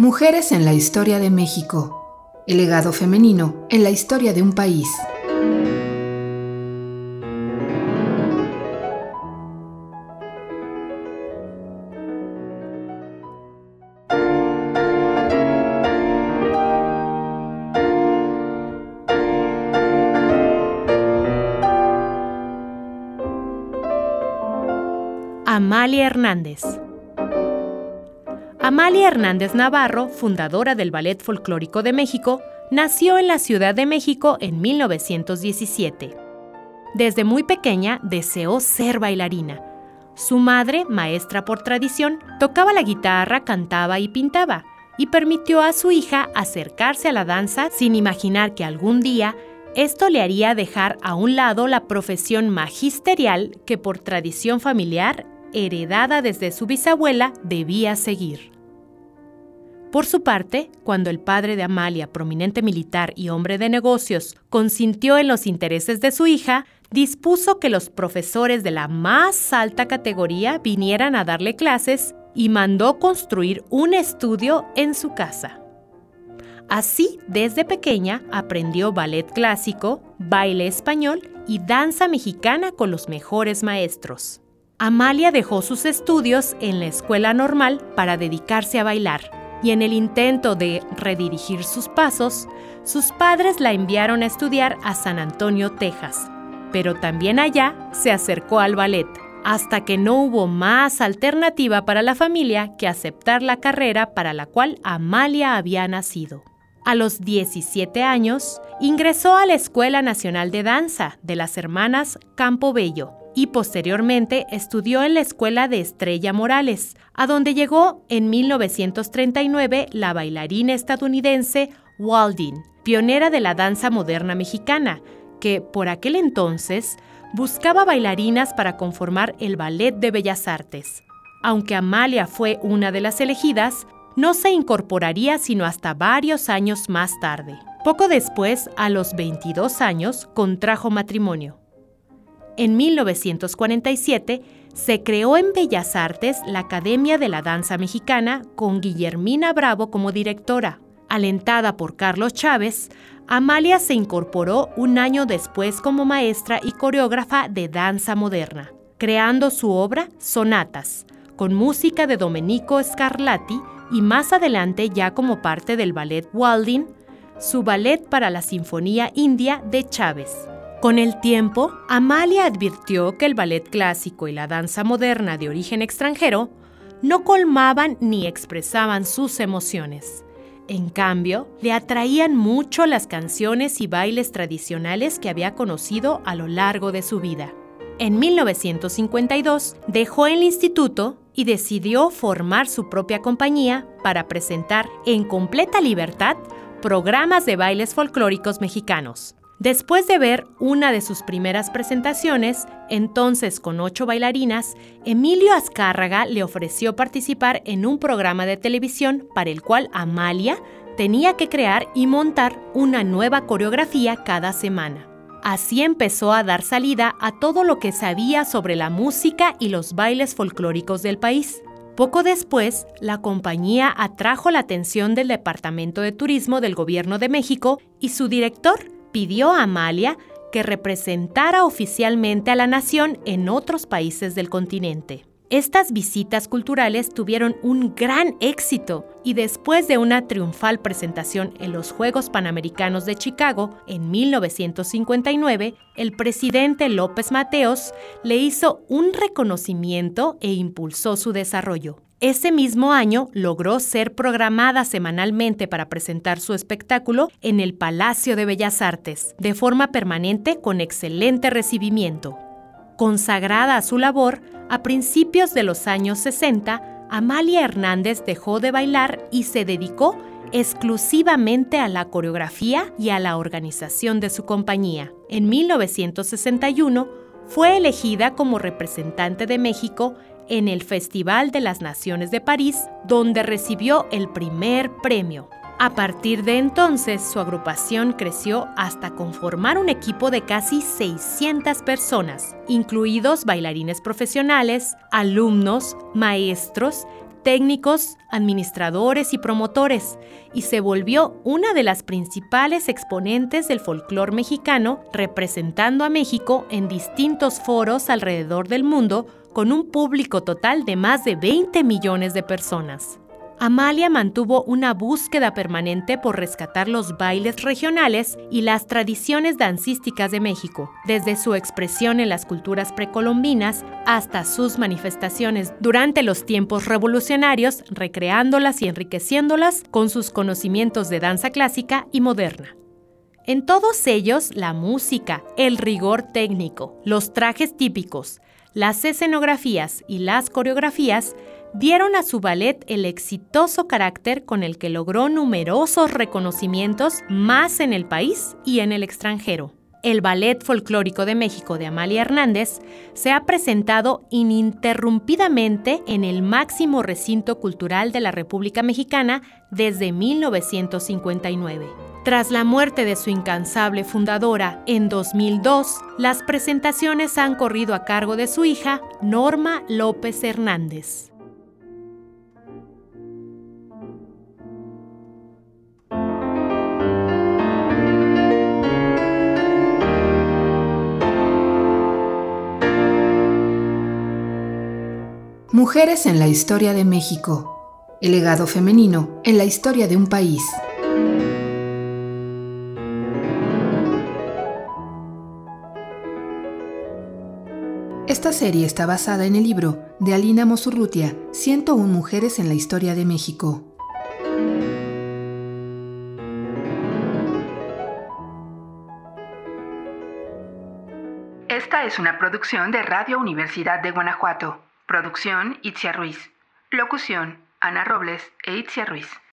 Mujeres en la historia de México. El legado femenino en la historia de un país. Amalia Hernández. Amalia Hernández Navarro, fundadora del Ballet Folclórico de México, nació en la Ciudad de México en 1917. Desde muy pequeña deseó ser bailarina. Su madre, maestra por tradición, tocaba la guitarra, cantaba y pintaba, y permitió a su hija acercarse a la danza sin imaginar que algún día esto le haría dejar a un lado la profesión magisterial que por tradición familiar heredada desde su bisabuela, debía seguir. Por su parte, cuando el padre de Amalia, prominente militar y hombre de negocios, consintió en los intereses de su hija, dispuso que los profesores de la más alta categoría vinieran a darle clases y mandó construir un estudio en su casa. Así, desde pequeña, aprendió ballet clásico, baile español y danza mexicana con los mejores maestros. Amalia dejó sus estudios en la escuela normal para dedicarse a bailar, y en el intento de redirigir sus pasos, sus padres la enviaron a estudiar a San Antonio, Texas. Pero también allá se acercó al ballet, hasta que no hubo más alternativa para la familia que aceptar la carrera para la cual Amalia había nacido. A los 17 años, ingresó a la Escuela Nacional de Danza de las Hermanas Campo Bello, y posteriormente estudió en la Escuela de Estrella Morales, a donde llegó en 1939 la bailarina estadounidense Waldin, pionera de la danza moderna mexicana, que por aquel entonces buscaba bailarinas para conformar el Ballet de Bellas Artes. Aunque Amalia fue una de las elegidas, no se incorporaría sino hasta varios años más tarde. Poco después, a los 22 años, contrajo matrimonio. En 1947 se creó en Bellas Artes la Academia de la Danza Mexicana con Guillermina Bravo como directora. Alentada por Carlos Chávez, Amalia se incorporó un año después como maestra y coreógrafa de danza moderna, creando su obra Sonatas, con música de Domenico Scarlatti y más adelante ya como parte del ballet Walding, su ballet para la Sinfonía India de Chávez. Con el tiempo, Amalia advirtió que el ballet clásico y la danza moderna de origen extranjero no colmaban ni expresaban sus emociones. En cambio, le atraían mucho las canciones y bailes tradicionales que había conocido a lo largo de su vida. En 1952 dejó el instituto y decidió formar su propia compañía para presentar en completa libertad programas de bailes folclóricos mexicanos. Después de ver una de sus primeras presentaciones, entonces con ocho bailarinas, Emilio Azcárraga le ofreció participar en un programa de televisión para el cual Amalia tenía que crear y montar una nueva coreografía cada semana. Así empezó a dar salida a todo lo que sabía sobre la música y los bailes folclóricos del país. Poco después, la compañía atrajo la atención del Departamento de Turismo del Gobierno de México y su director, pidió a Amalia que representara oficialmente a la nación en otros países del continente. Estas visitas culturales tuvieron un gran éxito y después de una triunfal presentación en los Juegos Panamericanos de Chicago en 1959, el presidente López Mateos le hizo un reconocimiento e impulsó su desarrollo. Ese mismo año logró ser programada semanalmente para presentar su espectáculo en el Palacio de Bellas Artes, de forma permanente con excelente recibimiento. Consagrada a su labor, a principios de los años 60, Amalia Hernández dejó de bailar y se dedicó exclusivamente a la coreografía y a la organización de su compañía. En 1961 fue elegida como representante de México en el Festival de las Naciones de París, donde recibió el primer premio. A partir de entonces, su agrupación creció hasta conformar un equipo de casi 600 personas, incluidos bailarines profesionales, alumnos, maestros, técnicos, administradores y promotores, y se volvió una de las principales exponentes del folclore mexicano, representando a México en distintos foros alrededor del mundo con un público total de más de 20 millones de personas. Amalia mantuvo una búsqueda permanente por rescatar los bailes regionales y las tradiciones dancísticas de México, desde su expresión en las culturas precolombinas hasta sus manifestaciones durante los tiempos revolucionarios, recreándolas y enriqueciéndolas con sus conocimientos de danza clásica y moderna. En todos ellos, la música, el rigor técnico, los trajes típicos, las escenografías y las coreografías dieron a su ballet el exitoso carácter con el que logró numerosos reconocimientos más en el país y en el extranjero. El Ballet Folclórico de México de Amalia Hernández se ha presentado ininterrumpidamente en el máximo recinto cultural de la República Mexicana desde 1959. Tras la muerte de su incansable fundadora en 2002, las presentaciones han corrido a cargo de su hija, Norma López Hernández. Mujeres en la historia de México. El legado femenino en la historia de un país. Esta serie está basada en el libro de Alina Mosurrutia, 101 Mujeres en la Historia de México. Esta es una producción de Radio Universidad de Guanajuato. Producción Itzia Ruiz. Locución Ana Robles e Itzia Ruiz.